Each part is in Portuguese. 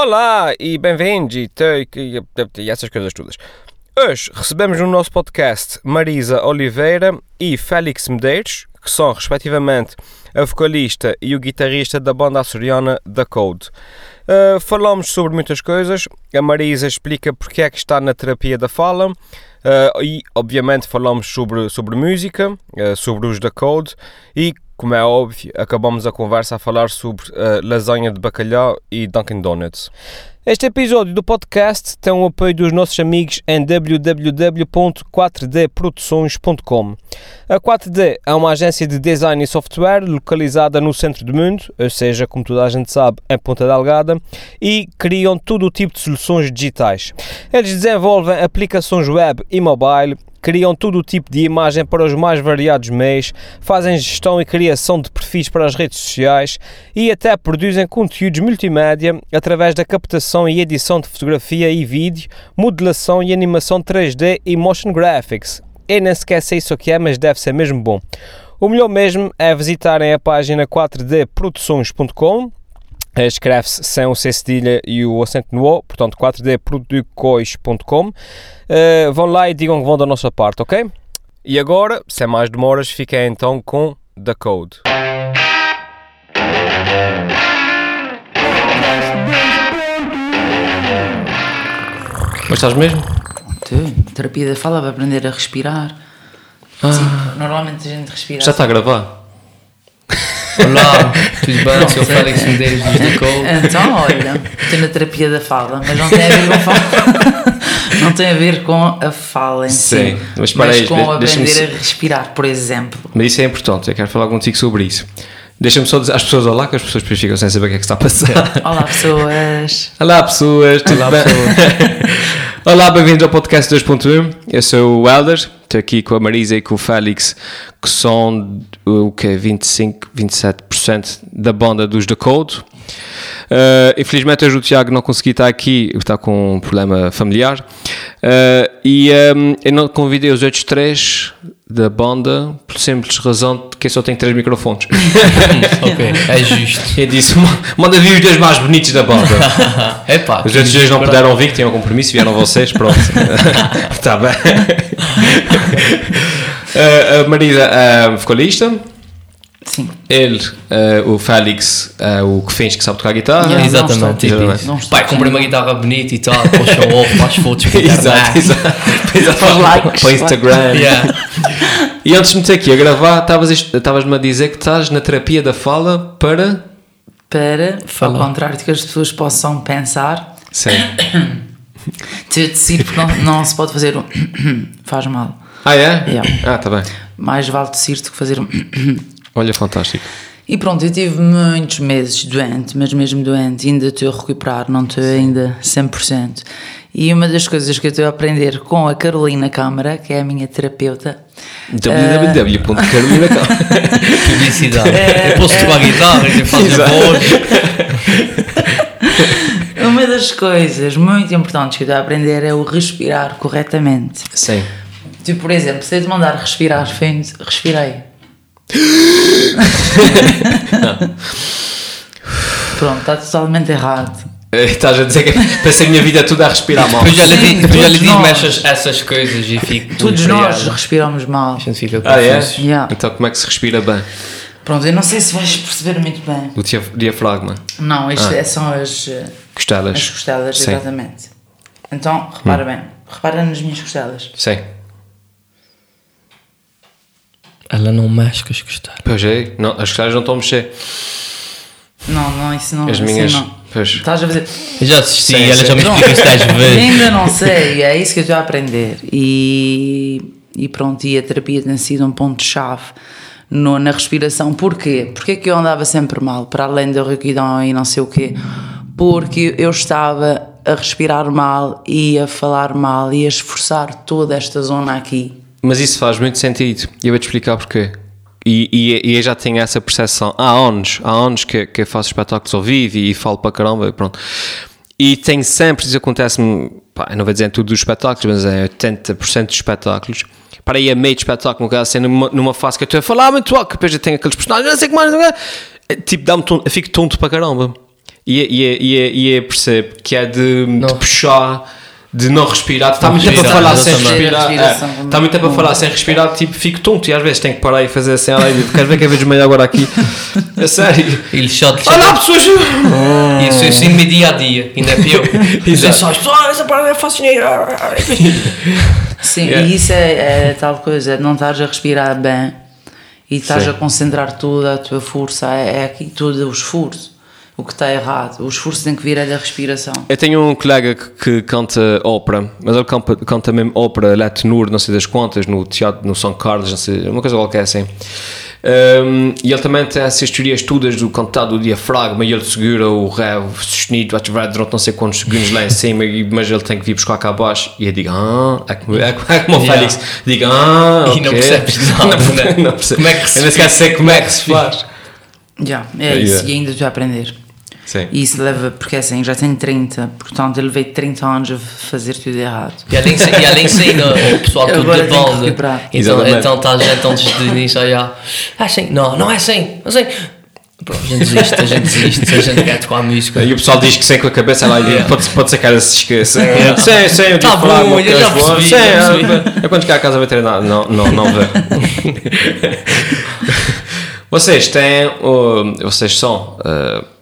Olá e bem-vindos e, essas coisas todas. Hoje recebemos no nosso podcast Marisa Oliveira e Félix Medeiros, que são respectivamente a vocalista e o guitarrista da banda açoriana The Code. Uh, falamos sobre muitas coisas, a Marisa explica porque é que está na terapia da fala uh, e obviamente falamos sobre, sobre música, uh, sobre os The Code e como é óbvio, acabamos a conversa a falar sobre uh, lasanha de bacalhau e Dunkin' Donuts. Este episódio do podcast tem o apoio dos nossos amigos em www.4dproduções.com. A 4D é uma agência de design e software localizada no centro do mundo, ou seja, como toda a gente sabe, em Ponta Delgada, e criam todo o tipo de soluções digitais. Eles desenvolvem aplicações web e mobile, criam todo o tipo de imagem para os mais variados meios, fazem gestão e criação de perfis para as redes sociais e até produzem conteúdos multimédia através da captação e edição de fotografia e vídeo, modelação e animação 3D e motion graphics. Eu nem sequer sei isso que é, mas deve ser mesmo bom. O melhor mesmo é visitarem a página 4dproduções.com escreve-se sem o C cedilha e o acento no O, portanto 4dproducois.com. Uh, vão lá e digam que vão da nossa parte, ok? E agora, sem mais demoras, fiquem então com The Code. Mas estás mesmo? Tu, terapia da fala para aprender a respirar. Sim, normalmente a gente respira. Já está a gravar? Olá, tudo bem? Sou o Félix Medeiros dos Code. Então, olha, estou na terapia da fala, mas não tem a ver com a fala. não tem a ver com a fala em Sim, si. mas espera aí, com aprender a respirar, por exemplo. Mas isso é importante, eu quero falar contigo sobre isso. Deixa-me só dizer às pessoas olá, que as pessoas depois ficam sem saber o que é que está a passar. Olá, pessoas. Olá pessoas, tudo Olá, bem? Olá, bem-vindos ao podcast 2.1. Eu sou o Helder, estou aqui com a Marisa e com o Félix, que são o que 25, 27% da banda dos The Code. Uh, infelizmente hoje o Tiago não consegui estar aqui, está com um problema familiar. Uh, e um, eu não convidei os outros três da banda por simples razão de que eu só tenho três microfones. ok, é justo. eu disse, "Ma- manda vir os dois mais bonitos da banda. É pá, Os outros dois não puderam vir, que tinham um compromisso, vieram vocês, pronto. Está bem. Uh, a Marisa, uh, vocalista. Sim. Ele, uh, o Félix, uh, o que finge que sabe tocar guitarra. Yeah. Exatamente, Não tipo não Pai, comprei uma guitarra bonita e tal, para o off, faz fotos para a Exato, exato. Faz likes. Para o Instagram. Yeah. E antes de me ter aqui a gravar, estavas-me a dizer que estás na terapia da fala para. Para, Falar. ao contrário de que as pessoas possam pensar, Sim. te decidir porque não, não se pode fazer um faz mal. Ah, é? Yeah. Ah, está bem. Mais vale tossir do que fazer Olha, fantástico. E pronto, eu tive muitos meses doente, mas mesmo doente, ainda estou a recuperar, não estou ainda 100%. E uma das coisas que eu estou a aprender com a Carolina Câmara, que é a minha terapeuta, www.carolina Publicidade. Eu posso tocar guitarra e fazer Exato. voz. uma das coisas muito importantes que eu estou a aprender é o respirar corretamente. Sim. Tipo, por exemplo, se eu te mandar respirar fundo, respirei. Pronto, está totalmente errado. Eh, Estás a dizer que pensei a minha vida toda a respirar mal. Depois já lhe Sim, di- depois já lhe digo essas, essas coisas e fico. Todos nós respiramos mal. A gente fica Ah, é? Yeah. Então como é que se respira bem? Pronto, eu não sei se vais perceber muito bem. O dia- diafragma. Não, isto Ah. é- são as, eh, Costelas. as costelas, Sim. Hum. exatamente. Então, repara bem. Repara nas minhas costelas. Sim. Ela não mexe com as costelas. Pois é, não, as costelas não estão a mexer. Não, não, isso não. As assim minhas. não. Pois. Estás a fazer. Eu já assisti Sim, ela sim. já me isso 10 vezes. Ainda não sei, é isso que eu estou a aprender. E, e pronto, e a terapia tem sido um ponto-chave no- na respiração. Porquê? Porque é que eu andava sempre mal, para além da rouquidão e não sei o quê? Porque eu estava a respirar mal e a falar mal e a esforçar toda esta zona aqui. Mas isso faz muito sentido. E eu vou-te explicar porquê. E, e, e eu já tinha essa percepção há anos, há anos que, que eu faço espetáculos ao vivo e, falo para caramba, e pronto. E tenho sempre, isso acontece-me, não vou dizer em tudo dos espetáculos, mas é 80% dos espetáculos. Para aí a meio de espetáculo, no caso, assim, numa, numa fase que eu estou a falar muito alto, que depois eu tenho aqueles personagens, não sei o que mais, não. É, tipo, dá-me tonto, eu fico tonto para caramba. e, e, e, e percebe que é de, de puxar, de não respirar. Está Não muito tempo a falar sem respirar. É, Está muito tempo a falar sem respirar, tipo, fico tonto e às vezes tenho que parar e fazer assim. Olha, queres ver que eu vejo meio agora aqui? A sério. Ele shot. Olá, pessoas! Isso é assim no meu dia a dia, ainda é pior. Exato. Só, "Ah, essa parada é fácil. Sim, Yeah. e isso é, é tal coisa, é não estás a respirar bem e estás Sim. a concentrar toda a tua força, é, é aqui todo o esforço. O que está errado, o esforço tem que vir é da respiração. Eu tenho um colega que, que canta ópera, mas ele canta, canta mesmo ópera, ele é tenor, não sei das quantas, no teatro, no São Carlos, não sei, uma coisa qualquer assim. Um, e ele também tem essas teorias todas do cantar do diafragma e ele segura o ré o sustenido ativar durante não sei quantos segundos lá em cima, e- mas ele tem que vir buscar cá abaixo. E eu digo, ah, é como, é, como- é como o Yeah. Félix, digo, ah, E não percebes nada, né? não percebes. Como é que se Eu sequer sei como é que se faz. Já, é Yeah. isso, e ainda estou a aprender. Sim. E isso leva, porque assim, já tenho 30, portanto ele veio 30 anos a fazer tudo errado. E além de e além de ainda o pessoal que banda. recuperar. Então, então está a gente antes de início a. É assim, não, não é assim, assim. Pronto, a gente desiste, a gente desiste, a gente quer tocar a música. E o pessoal diz que sem com a cabeça lá e diz, pode, pode ser que ela se esqueça. Sim, sim, eu Tá falar, bom, uma eu já percebi, Sim, já é, percebi. é quando chegar a casa vai treinar. Não, não, não vê. vocês têm, uh, vocês são, uh,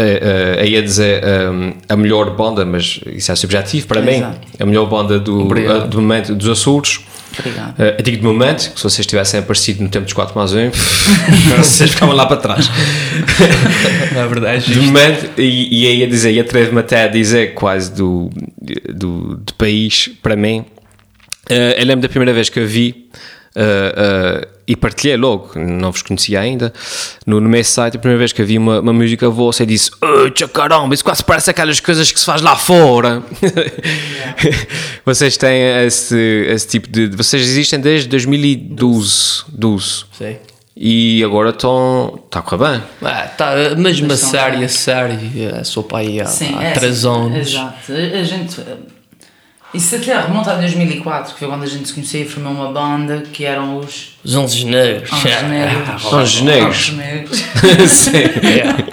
uh, uh, aí a dizer um, a melhor banda, mas isso é subjetivo para mim, Exato. a melhor banda do, uh, do momento dos Açores. Obrigado. Uh, digo de momento, que se vocês tivessem aparecido no tempo dos 4 mais 1, vocês ficavam lá para trás. É verdade. De momento, e, e aí a dizer, e atrevo-me até a dizer quase do, do, do país, para mim, eh, eu lembro da primeira vez que a vi eh, eh, e partilhei logo, não vos conhecia ainda, no, no meu site, a primeira vez que vi uma, uma música vossa e disse: Oh, caramba, isso quase parece aquelas coisas que se faz lá fora. vocês têm esse, esse tipo de. Vocês existem desde 2012. 12, Sim. e agora estão. Está a correr bem. Ah, tá, mesmo a Mas são- série, a série, a sou pai há, Sim, há é, 3 sim, anos. Exato. A, a gente. Isso até remonta a 2004, que foi quando a gente se conhecia e formou uma banda que eram os Os 11 negros. Anjos Negros. Anjos Negros. Anjos Negros. Sim. Yeah.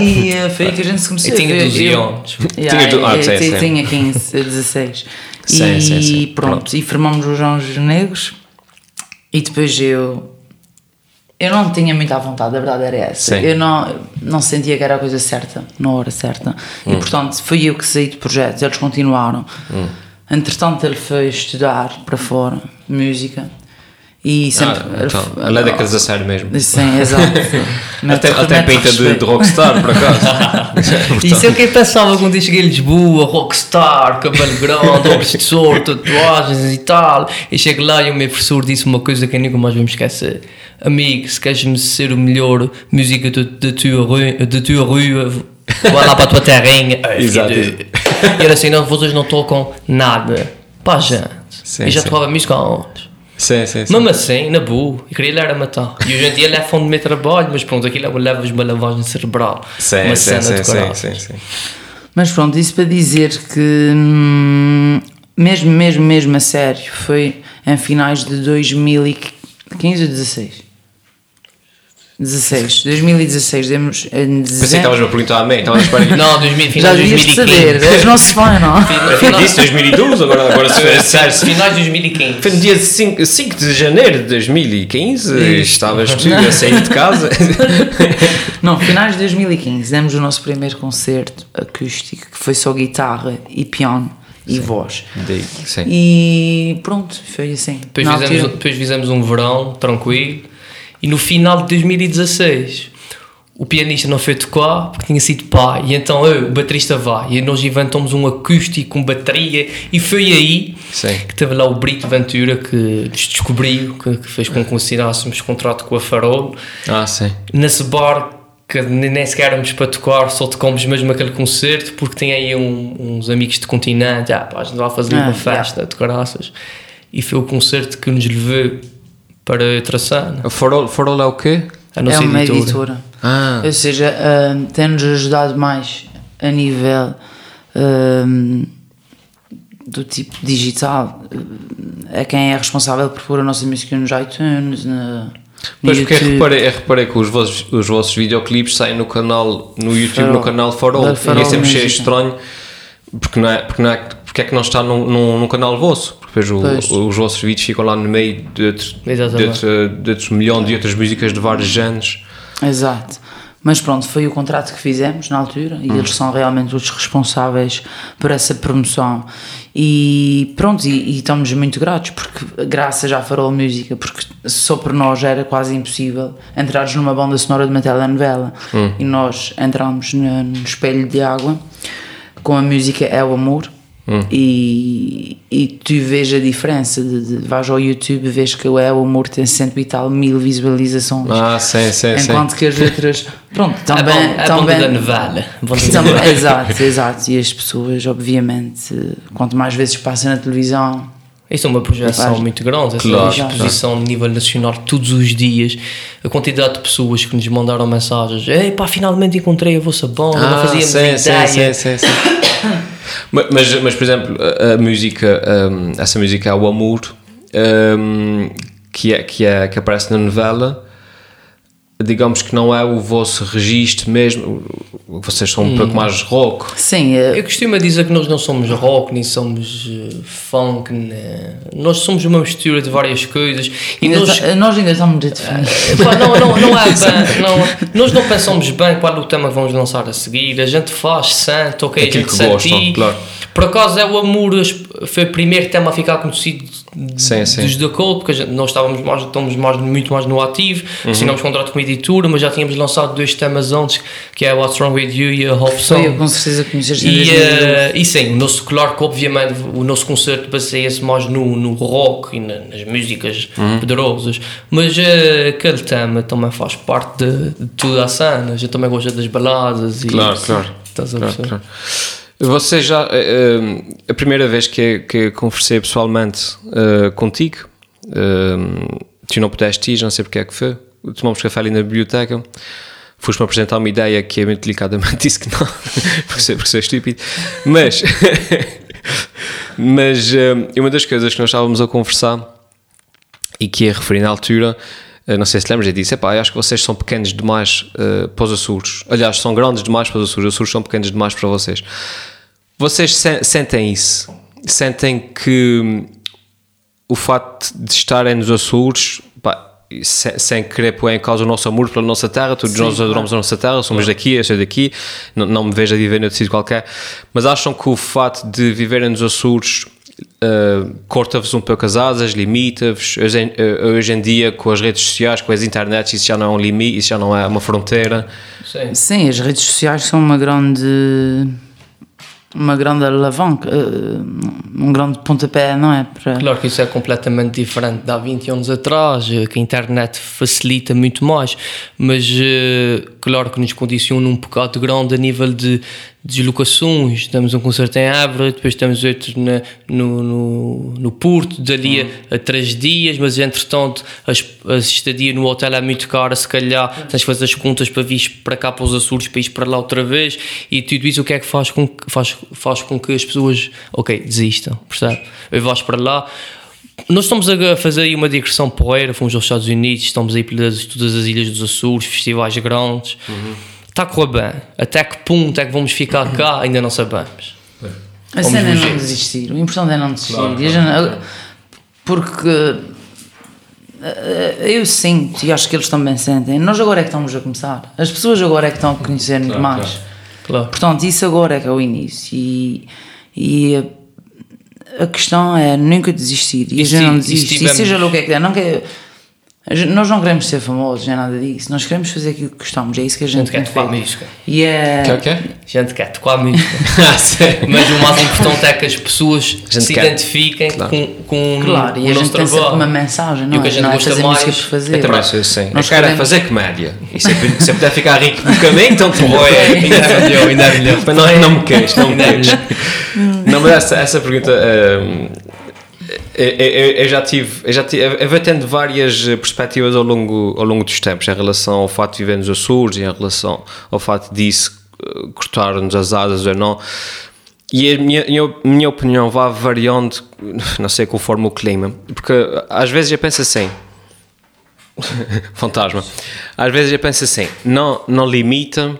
E eh, foi aí que a gente se conheceu. Eu tinha Eu- 12 eu- anos. Yeah, Tinha do- ah, eu- sim, tinha 15, 16. Sim, e sim, sim. pronto, Pronto. e formamos os Anjos Negros. E depois eu. Eu não tinha muita vontade, a verdade era essa. Sim. Eu não, não sentia que era a coisa certa, na hora certa. Hum. E portanto, fui eu que saí de projetos, eles continuaram. Hum. Entretanto, ele foi estudar para fora música. E sempre. Ah, então, é daqueles a sério mesmo. Sim, exato. Até, até pinta de, de rockstar, por acaso. Isso é o que eu pensava quando eu cheguei a Lisboa, rockstar, cabelo grande, óculos de sol, tatuagens e tal. E chego lá e o meu professor disse uma coisa que eu nunca mais vou me esquecer. Amigo, se queres ser o melhor música da tua rua, da tua rua, vai lá para a tua terrinha. Exato. E era assim, não, vocês não tocam nada. Pá, gente. Sim, e já sim. tocava música há anos. Sim, sim, sim. Mesmo assim, na boa, eu queria lhe era matar. E hoje em dia levam do meu trabalho, mas pronto, aquilo leva-vos uma lavagem cerebral. Sim, uma sim, cena sim, de sim, coragem. sim, sim. Mas pronto, isso para dizer que hum, mesmo, mesmo, mesmo a sério, foi em finais de 2015 ou 16? 16, 2016, demos em Pensei que dezembro. estavas a perguntar a mim, estava a esperar. Não, 2000, Já final de 2015. saber, és nosso fã, não? Eu disse 2012, agora, agora se for sério. se- Finais de 2015. Foi no dia 5, 5 de janeiro de 2015, estavas tu a sair de casa. Não, finais de 2015, demos o nosso primeiro concerto acústico, que foi só guitarra e piano e voz. Daí, sim. E pronto, foi assim. Depois fizemos, altura- depois fizemos um verão tranquilo. E no final de 2016, o pianista não foi tocar porque tinha sido pai. E então eu, o baterista vai. E nós inventamos um acústico com bateria. E foi aí Sim. que teve lá o Brito Ventura que nos descobriu, que, que fez com que assinássemos contrato com a Farol. Ah, sim. nesse bar que nem sequer éramos para tocar, só tocamos mesmo aquele concerto porque tem aí um- uns amigos de continente, ah, pá, a gente vai fazer Ah, uma festa de graças e foi o concerto que nos levou para a Traçana, O farol, farol é o quê? a é nossa uma editora. editora. Ah, Ou seja, ah, tem-nos ajudado mais a nível ah, do tipo digital. Ah, É quem é responsável por pôr a nossa música nos iTunes, na- Mas porque YouTube. reparei, eu reparei que os vossos, os vossos videoclipes saem no canal, no YouTube, Farol. no canal Farol. E Farol é sempre cheio Música. estranho, porque não é, porque não é, porque é que não está num, num, num canal vosso? Depois o- os vossos vídeos ficam lá no meio de outros, de outros milhões de outras músicas de vários géneros. Exato. Mas pronto, foi o contrato que fizemos na altura e eles são realmente os responsáveis por essa promoção. E pronto, e, e estamos muito gratos, porque graças à Farol Música, porque só por nós era quase impossível entrarmos numa banda sonora de uma telenovela. E nós entramos no, no Espelho de Água com a música É o Amor. E, e tu vês a diferença de, de vais ao YouTube e vês que o É o Amor tem cento e tal mil visualizações Ah, sim, sim, sim. enquanto que as outras pronto A também a banda também da novela. A banda da também- exato exato e as pessoas obviamente quanto mais vezes passa na televisão Isso é uma projeção muito grande, essa Claro, exposição a nível nacional todos os dias, a quantidade de pessoas que nos mandaram mensagens, ei pá, finalmente encontrei a vossa banda, não Ah, fazíamos sim, sim, ideia. sim, sim, sim. mas, mas, mas, por exemplo, a, a música, hum, essa música é o Amor, hum, que, é, que, é, que aparece na novela, digamos que não é o vosso registro mesmo, vocês são um pouco mais rock. sim é- Eu costumo dizer que nós não somos rock, nem somos eh, funk, né? nós somos uma mistura de várias coisas e ainda nós, tá- nós ainda estamos a definir Pá, não, não, não é bem, não, nós não pensamos bem qual é o tema que vamos lançar a seguir, a gente faz santo, ok, a Aquilo gente que gostam, claro. Por acaso é o Amor, foi o primeiro tema a ficar conhecido Sim, sim. dos da Cold, porque gente- nós estávamos, mais, estamos mais, muito mais no ativo, Uhum. assinamos contrato com a editora, mas já tínhamos lançado dois temas antes, que é What's Wrong With You e a Hope foi eu Song. com certeza conheceste em E, 2012. eh, e sim, o nosso, claro que obviamente o nosso concerto baseia-se mais no, no rock e na- nas músicas Uhum. poderosas, mas eh, aquele tema também faz parte de, de toda a cena. A gente também gosta das baladas e Claro, claro. Estás a Claro, claro. Você já, eh, a primeira vez que, que conversei pessoalmente eh, contigo, eh, tu não pudeste ir, não sei porque é que foi, tomamos café ali na biblioteca, foste-me apresentar uma ideia que eu muito delicadamente disse que não, porque sou, porque sou estúpido, mas, mas uma das coisas que nós estávamos a conversar e que ia referir na altura, não sei se lembras, eu disse: Epá, eu acho que vocês são pequenos demais eh, para os Açores. Aliás, são grandes demais para os Açores. Os Açores são pequenos demais para vocês. Vocês se- sentem isso? Sentem que hum, o facto de estarem nos Açores, pá, se- sem querer pôr em causa o nosso amor pela nossa terra, todos Sim, nós adoramos a nossa terra, somos daqui, eu sou daqui, não, não me vejo a viver noutro sítio qualquer, mas acham que o facto de viverem nos Açores uh, corta-vos um pouco as asas, limita-vos, hoje, em- uh, hoje em dia com as redes sociais, com as internets, isso já não é um limite, isso já não é uma fronteira. Sim. sim as redes sociais são uma grande uma grande alavanca eh, um grande pontapé não é? Para Claro que isso é completamente diferente de há 20 anos atrás, eh, que a internet facilita muito mais, mas eh, claro que nos condiciona um bocado grande a nível de deslocações. Temos um concerto em Évora, depois temos outro na- no, no, no Porto, dali a, a três dias, mas entretanto as, as estadia no hotel é muito cara, se calhar tens de fazer as contas para vir para cá para os Açores, para ir para lá outra vez, e tudo isso o que é que faz com que, faz, faz com que as pessoas, ok, desistam, percebe? Eu vais para lá, nós estamos a fazer aí uma digressão porreira, fomos aos Estados Unidos, estamos aí pelas todas as ilhas dos Açores, festivais grandes. Está a correr bem. Até que ponto é que vamos ficar cá, ainda não sabemos. A Vamos cena é não desistir. O importante é não desistir. E a gente- porque eh, eu sinto, e acho que eles também sentem, nós agora é que estamos a começar. As pessoas agora é que estão a conhecer-nos mais. Claro. Portanto, isso agora é que é o início. E, e a, a questão é nunca desistir. E, E a gente se- não e desiste. E, seja lá o que é que é. Não quer, a nós não queremos ser famosos, nem nada disso. Nós queremos fazer aquilo que gostamos. É isso que a gente, gente quer tocar música. E é. Que é o quê? A gente quer tocar música. Ah? Mas o mais importante é que as pessoas se quer. identifiquem com, com Claro, o e a gente tem sempre uma mensagem, E não o que é? a gente não é gosta fazer mais- música por fazer. Eu também sou assim. Nós eu quero é queremos- fazer comédia. E se eu, puder ficar rico no caminho, então tu Oi, ainda é melhor, ainda é melhor. Mas não, não me queixo, não me é queixo. Não, mas essa, essa pergunta. hum, eu, já tive, eu já tive, eu vou tendo várias perspectivas ao longo, ao longo dos tempos em relação ao fato de viver nos Açores em relação ao fato disso eh, cortar-nos as asas ou não. E a minha, minha, minha opinião vai variando, não sei, conforme o clima. Porque às vezes eu penso assim: fantasma. Às vezes eu penso assim, não, não limita,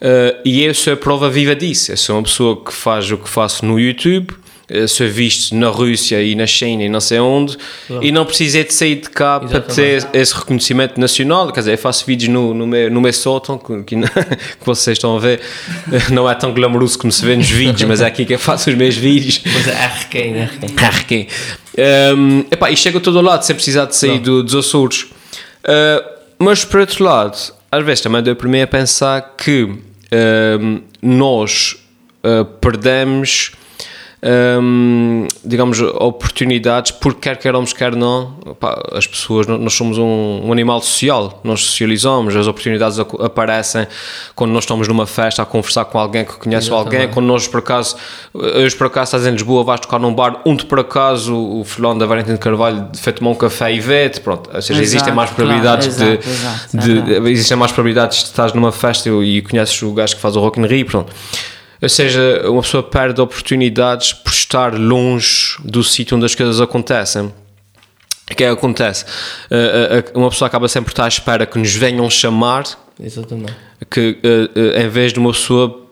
eh, e eu sou a prova viva disso. Eu sou uma pessoa que faz o que faço no YouTube, eh, sou visto na Rússia e na China e não sei onde, e não precisei de sair de cá para ter esse reconhecimento nacional. Quer dizer, eu faço vídeos no, no, meu, no meu sótão, que, que, que vocês estão a ver, não é tão glamouroso como se vê nos vídeos, mas é aqui que eu faço os meus vídeos. Mas é arquém, arquém. Arquém. Um, epá, e chega a todo lado sem precisar de sair do, dos Açores. Uh, mas por outro lado, às vezes também deu para mim a pensar que um, nós uh, perdemos um, digamos, oportunidades, porque quer queiramos, quer não, pá, as pessoas, nós somos um, um, animal social, nós socializamos, as oportunidades aparecem quando nós estamos numa festa a conversar com alguém que conhece Exatamente. alguém, quando nós por acaso, hoje por acaso estás em Lisboa, vais tocar num bar, onde por acaso o fulano da Valentim de Carvalho foi tomar um café e vê-te, pronto, ou seja, exato, existem mais probabilidades claro, de, exato, exato, de, existem mais probabilidades de estás numa festa e conheces o gajo que faz o Rock in Rio, pronto. Ou seja, uma pessoa perde oportunidades por estar longe do sítio onde as coisas acontecem. O que é que acontece? Uma pessoa acaba sempre por estar à espera que nos venham chamar. Exatamente. Que em vez de uma pessoa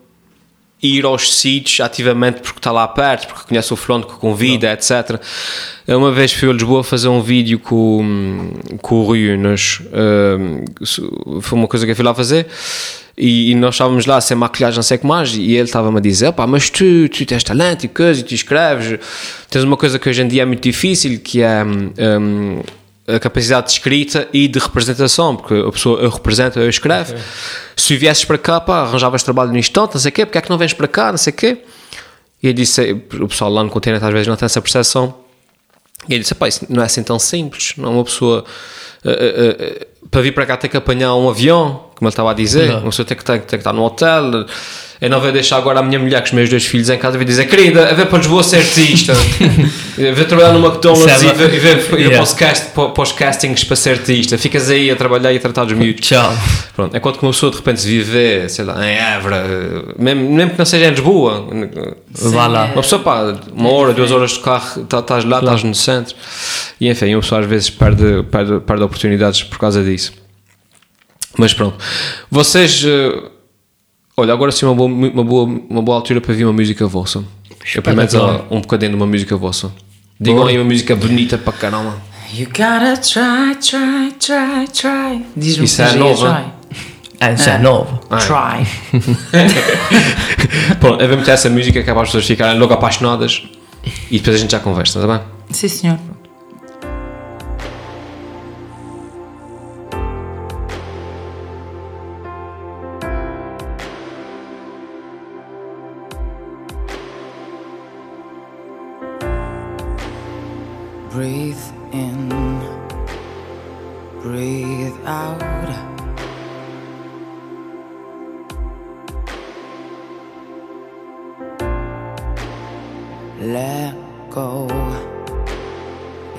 ir aos sítios ativamente porque está lá perto, porque conhece o fulano que convida, Não. etc. Uma vez fui a Lisboa fazer um vídeo com, com o Rui Unas, foi uma coisa que eu fui lá fazer, e, e, nós estávamos lá sem maquilhagem, não sei o que mais, e ele estava-me a dizer: pá, mas tu, tu tens talento e coisa, e tu escreves. Tens uma coisa que hoje em dia é muito difícil, que é um, a capacidade de escrita e de representação, porque a pessoa eu represento, eu escrevo. Okay. Se viesses para cá, pá, arranjavas trabalho no instante, não sei o quê, porque é que não vens para cá, não sei o quê. E eu disse: o pessoal lá no continente às vezes não tem essa percepção. E ele disse: pá, isso não é assim tão simples, não é uma pessoa. Uh, uh, uh, para vir para cá tem que apanhar um avião, como ele estava a dizer, não. uma pessoa tem que, tem, tem que estar no hotel. Eu não vou deixar agora a minha mulher com os meus dois filhos em casa e dizer, querida, a ver para Lisboa ser artista, a trabalhar no McDonald's e ver, e ver, yeah. para, os cast, para, os castings para ser artista, ficas aí a trabalhar e a tratar dos miúdos. Tchau. Pronto, enquanto que uma pessoa de repente viver, sei lá, em Évora, mesmo, mesmo que não seja em Lisboa, vá lá. Uma pessoa, pá, uma hora, duas horas de carro, tá, estás lá, estás no centro, e enfim, uma pessoa às vezes perde, perde, perde oportunidades por causa disso. Mas pronto, vocês. Uh, olha, agora sim uma boa, uma, boa, uma boa altura para vir uma música vossa. Eu primeiro um bocadinho de uma música vossa. Digam aí uma música bonita para caramba. You gotta try, try, try, try. Diz-me Isso é nova. Ah, isso é nova. Try. Pronto, eu vou meter essa música que é para as pessoas ficarem logo apaixonadas e depois a gente já conversa, está bem? Sim, senhor. Breathe in, breathe out. Let go,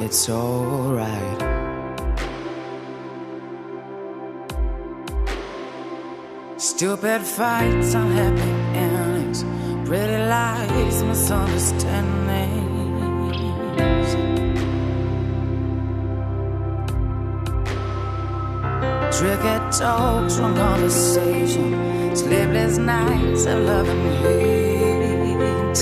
it's alright. Stupid fights, unhappy endings, pretty lies, misunderstanding. Tricky talks, wrong conversation, sleepless nights of love and hating.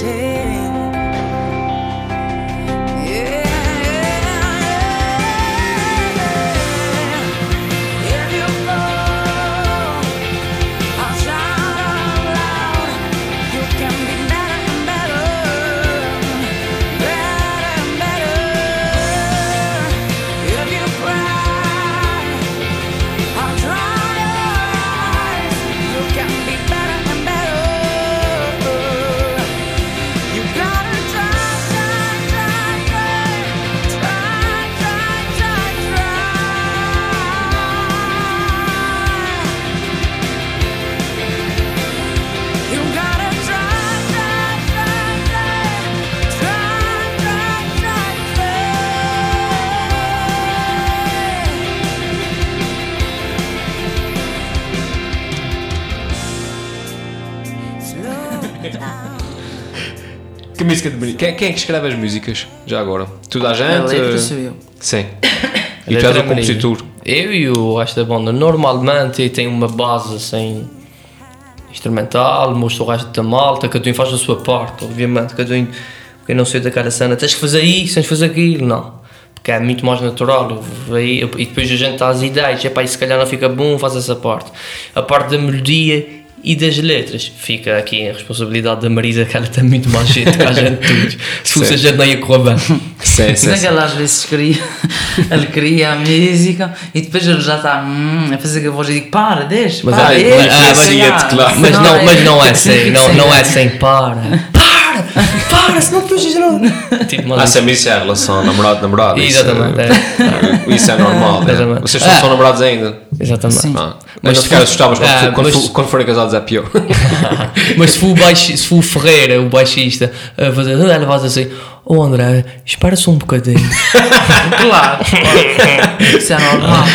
Que música de bonito. Quem, quem é que escreve as músicas? Já agora? Tudo a gente? A letra sou eu. Sim. E tu és o compositor? Eu e o resto da banda normalmente tem uma base assim instrumental, mostra o resto da malta, cada um faz a sua parte, obviamente, cada um, eu não sei daquela cena, tens que fazer isso, tens que fazer aquilo, não. Porque é muito mais natural. E depois a gente dá as ideias, epá, e se calhar não fica bom, faz essa parte. A parte da melodia e das letras fica aqui a responsabilidade da Marisa, que ela tem muito mais jeito que a gente todos. Se fosse Sim. a gente não ia correr bem. Sim, Não é ele às vezes cria, ele cria a música e depois ele já está hum, a fazer a voz e digo para, deixa, Mas, para, ah, deixa, mas- não, mas não é sem, não, não é para. Para! Para, senão depois já Tipo, Ah, sempre isso é a relação namorado-namorado. isso, Exatamente, é- Isso é normal. né? Exatamente. Vocês não Ah. são namorados ainda. Exatamente. Sim. Ah. Mas Mas não ficar assustados quando, Ah, quando, mas- quando forem casados é pior. Mas se for o, baixi, se for o Ferreira, o baixista, a fazer, ela faz assim: Oh André, espera só um bocadinho. Claro, claro. Isso é normal.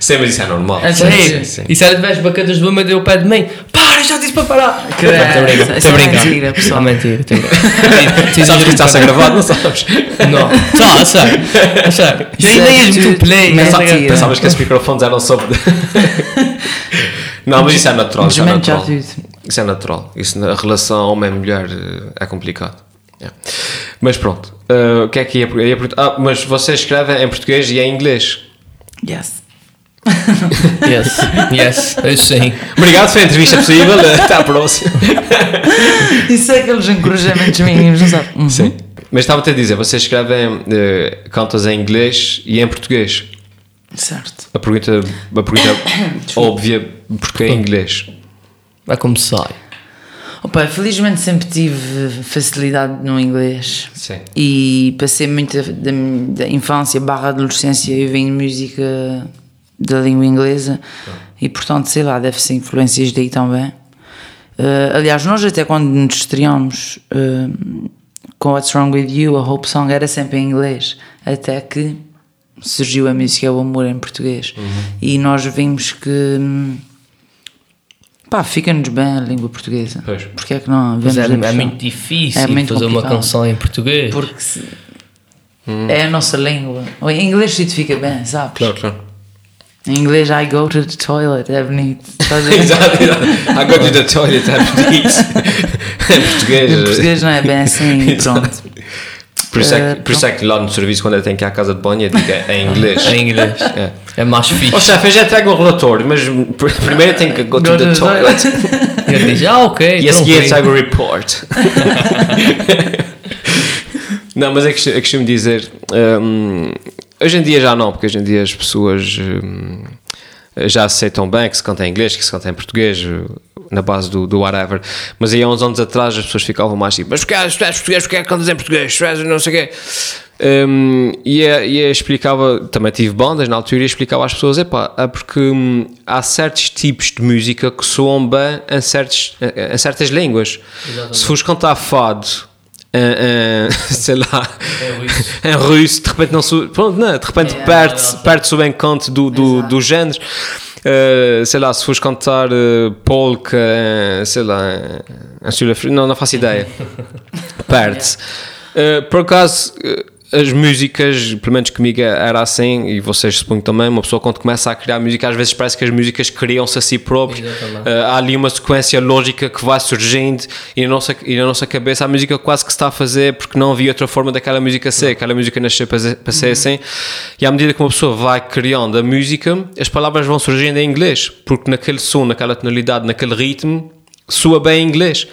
Sim, mas isso é normal. É Sim, sim, sim. E se ela tiver as bacadas do meu, eu pé de mim: Para, já disse para parar. Estou a brincar, isso estou a é brincar. mentira, pessoal. É mentira, estou a. Sabes que está a ser gravado, não sabes? Não, tá, a sério, a sério. Já Isso ainda é ias muito play. Pensavas que esses microfones eram sobre. não, mas isso é natural. Isso é natural. Isso é natural. Isso na relação homem-mulher eh, é complicado. É. Mas pronto. eh, o que é que ia, ia perguntar? Ah, mas vocês escrevem em português e em inglês? Yes. Yes, yes, eu sim. Obrigado, foi a entrevista possível. Até à próxima. Isso é aqueles encorajamentos mínimos, não sabe? Uhum. Sim. Mas estava-te a dizer, vocês escrevem eh, cantas em inglês e em português? Certo. A pergunta, a pergunta óbvia, porque é em inglês? Vai como sai. Opa, felizmente sempre tive facilidade no inglês. Sim. E passei muito da, da infância barra adolescência eu venho de música da língua inglesa e portanto sei lá, deve ser influências daí também. Eh, aliás, nós até quando nos estreamos eh, com What's Wrong With You, a Hope Song era sempre em inglês, até que surgiu a música O Amor em português. E nós vimos que hum, pá, fica-nos bem a língua portuguesa. Pois. Porque é que não Mas vemos é, é muito difícil É muito fazer uma complicado. canção em português. Porque se- é a nossa língua. Em inglês se te fica bem, sabes? Claro, claro. Em inglês, I go to the toilet, é bonito. Exato, exato. I go to the toilet, I'm isso. Em português. Em português não é bem assim, pronto. Por isso, é Eh, que, por isso é que lá no serviço, quando eu tenho que ir à casa de banho, eu digo é em inglês. Em inglês. É. É mais fixe. Ó chefe, eu já trago um relatório, mas pr- primeiro eu tenho que go to the to the toilet. E ele diz, ah, ok. E a seguir eu trago o report. não, mas é que eu costumo dizer. hum, hoje em dia já não, porque hoje em dia as pessoas hum, já aceitam bem que se canta em inglês, que se canta em português, na base do, do whatever. Mas aí há uns anos atrás as pessoas ficavam mais tipo: Mas porquê és tu és português? Porquê é que cantas em português? Não sei o quê. Hum, e, eu- e eu explicava, também tive bandas na altura e explicava às pessoas: epá, é porque hum, há certos tipos de música que soam bem em, certos, em, em certas línguas. Se fores cantar fado, em, em, sei lá, em russo, de repente não sou, pronto, não, de repente perde-se perde o encanto do, do, do género. Uh, sei lá, se fores cantar uh, polka, em, sei lá, Sul-Africa, não, não faço ideia. Perde-se. Uh, por acaso, uh, as músicas, pelo menos comigo era assim, e vocês suponho também, uma pessoa quando começa a criar música, às vezes parece que as músicas criam-se a si próprias. Uh, há ali uma sequência lógica que vai surgindo e na, nossa, e na nossa cabeça a música quase que se está a fazer porque não havia outra forma daquela música ser, aquela música nasceu para, ser- para ser assim. E à medida que uma pessoa vai criando a música, as palavras vão surgindo em inglês, porque naquele som, naquela tonalidade, naquele ritmo, soa bem em inglês.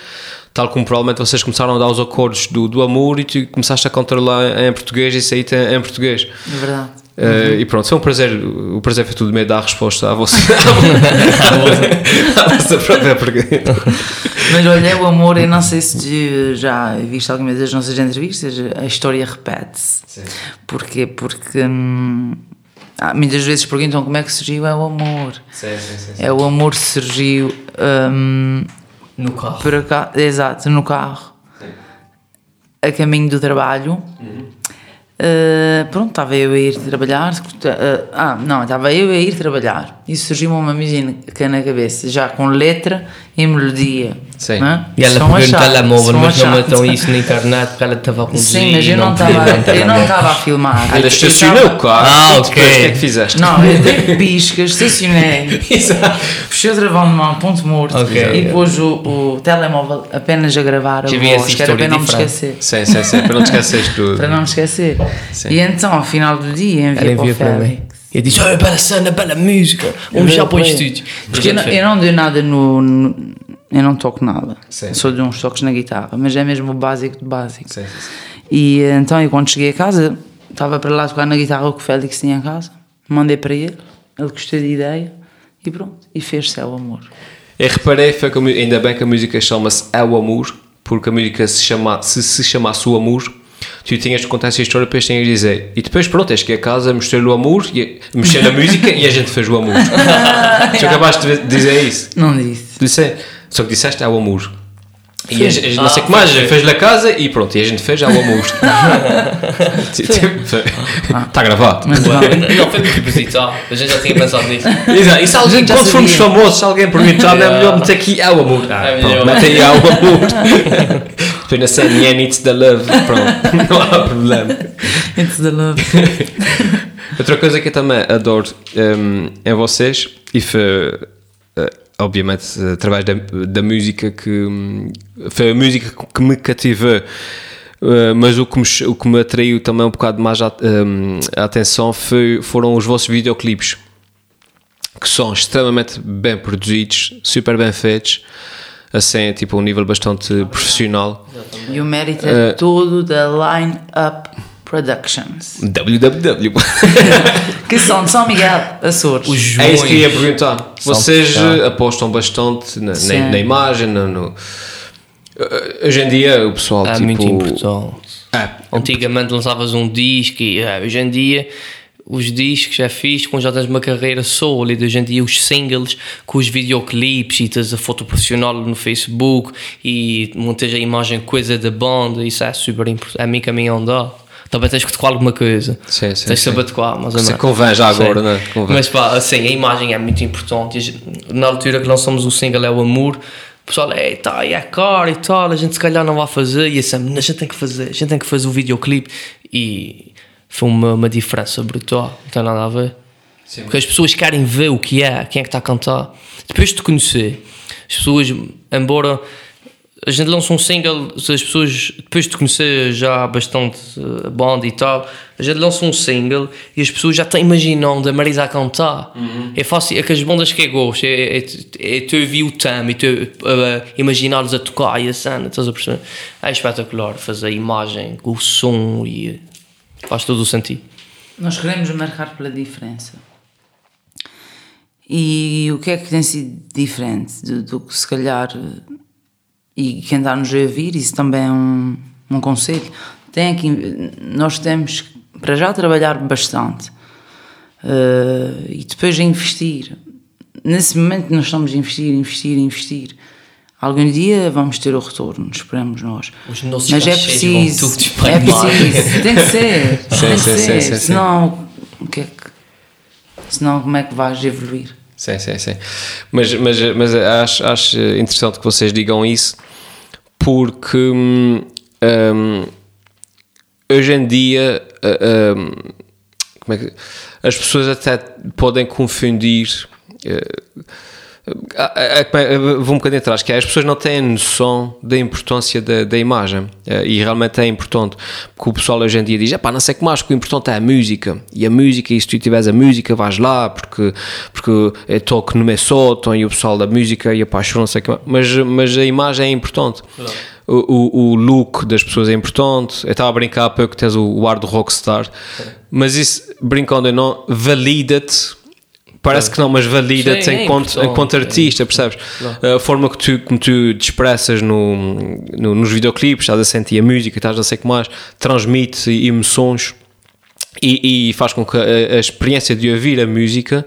Tal como provavelmente vocês começaram a dar os acordes do, do amor e tu começaste a controlar em português e saí em português. É verdade. Uh, e pronto, foi um prazer. O prazer foi tudo meio dar a resposta à vossa, à vossa, própria pergunta. Mas olha, o amor, eu não sei se já viste alguma das nossas entrevistas, a história repete-se. Porquê? Porque hum, ah, muitas vezes perguntam como é que surgiu é o amor. Sim, sim, sim. É o amor surgiu hum, No carro. por acaso, exato, no carro, a caminho do trabalho. Uh, pronto, estava eu a ir trabalhar. uh, ah, não, estava eu a ir trabalhar e surgiu-me uma música na cabeça, já com letra e melodia. Sim. Hã? E ela pegou no telemóvel, mas não metam isso na internet porque ela estava a conduzir. Sim, mas eu e não estava a filmar. Ela estacionou o carro. Ah, ok. depois o que é que fizeste? Não, eu dei piscas, estacionei, Exato. puxei o travão de mão, ponto morto Ok. e pus o, o telemóvel apenas a gravar a voz, que era para não me esquecer. Sim, sim, sim. Para não te esqueceres tudo. Para não me esquecer. Sim. E então, ao final do dia, para o envia para mim. Félix. E eu disse: Olha, bela cena, bela música, vamos já para o estúdio. Porque eu não, eu não dei nada no, no- Eu não toco nada. Sim. Sou de uns toques na guitarra, mas é mesmo o básico de básico. Sim, sim, sim. E então, eu quando cheguei a casa, estava para lá tocar na guitarra o que o Félix tinha em casa, mandei para ele, ele gostou da ideia e pronto. E fez-se ao amor. Eu reparei, foi que ainda bem que a música chama-se É o Amor, porque a música se, chama, se se chamasse o Amor, tu tinhas de contar essa história, depois tinhas de dizer. E depois, pronto, és que a casa, mostrei-lhe o amor, e, mexer na música e a gente fez o amor. Tu acabaste de dizer isso. Não disse. Disse, só que disseste é o amor. E a, gente- não sei o que mais, a gente fez na casa e pronto, e a gente fez é o amor. Está gravado. Mas não. Não, foi proposital. A gente já tinha pensado nisso. Exato. E se alguém, quando formos sabia. famosos, se alguém perguntar, é Yeah. melhor meter aqui é o amor. Ah, É pronto, mete aí é o amor. Depois na CNN it's the love. Pronto, não há problema. It's the love. Outra coisa que eu também adoro hum, em vocês, e foi, obviamente, eh, através da, da música que hum, foi a música que me cativou. eh, mas o que, me, o que me atraiu também um bocado mais a, hum, a atenção foi, foram os vossos videoclipes que são extremamente bem produzidos, super bem feitos, assim, tipo, um nível bastante profissional. E o mérito é todo da Line Up Productions. www. Que são de São Miguel, Açores. Os Joões. É isso que eu ia perguntar. São Vocês eh, apostam bastante na, na, na imagem, no, no- Eh, Hoje em dia o pessoal É tipo. muito importante. É, Antigamente lançavas um disco e é, hoje em dia os discos é fixe quando já tens uma carreira sólida. Hoje em dia os singles com os videoclipes e tens a foto profissional no Facebook e montas a imagem coisa da banda, isso é super importante. É a mim que a mim andar. Também tens que tocar alguma coisa. Sim, sim, tens de sim. saber ou Isso menos. convém já agora, Sim. né? Convém. Mas pá, assim, a imagem é muito importante. Na altura que lançamos o single É o Amor, o pessoal, ei, tá, é caro e tal, a gente se calhar não vai fazer. E assim, a gente tem que fazer, a gente tem que fazer o videoclipe. E foi uma, uma diferença brutal, não tem nada a ver. Porque as pessoas querem ver o que é, quem é que está a cantar. Depois de te conhecer, as pessoas, embora a gente lança um single, se as pessoas, depois de conhecer já bastante eh, a banda e tal, a gente lança um single e as pessoas já estão imaginando a Marisa a cantar. É fácil, é que as bandas que eu gosto, é, é, é tu ouvir o tema e tu uh, imaginá-los a tocar e a cena, estás a perceber? É espetacular fazer a imagem, o som e eh, faz todo o sentido. Nós queremos marcar pela diferença. E o que é que tem sido diferente do, do que se calhar. E quem está-nos a ouvir, isso também é um, um conselho. Tem que, nós temos para já trabalhar bastante eh, e depois investir. Nesse momento nós estamos a investir, investir, investir. Algum dia vamos ter o retorno, esperamos nós. Os nossos Mas é preciso, é preciso, tem que ser, Sim, tem que sim, ser, sim. senão o que é que, senão como é que vais evoluir? Sim, sim, sim. Mas, mas, mas acho, acho interessante que vocês digam isso porque hum, hum, hoje em dia uh, hum, como é que, as pessoas até podem confundir. uh, ah, ah, é- vou um bocadinho atrás, que é, as pessoas não têm noção da importância da, da imagem eh, e realmente é importante, porque o pessoal hoje em dia diz, "Epá, não sei que mais, que o importante é a música e a música, e se tu tiveres a música vais lá, porque, porque eu toco no meu sótão e o pessoal da música e a paixão, não sei que mais, mas, mas a imagem é importante. O, o, o look das pessoas é importante. Eu estava a brincar há pouco que tens o, o ar do rockstar, mas isso, brincando ou não, valida-te Parece que não, mas valida-te Sim, é enquanto, enquanto é artista, percebes? A forma que tu, como tu te expressas no, no- nos videoclipes, estás a sentir a música, estás a sei que mais, transmite emoções e, e faz com que a, a experiência de ouvir a música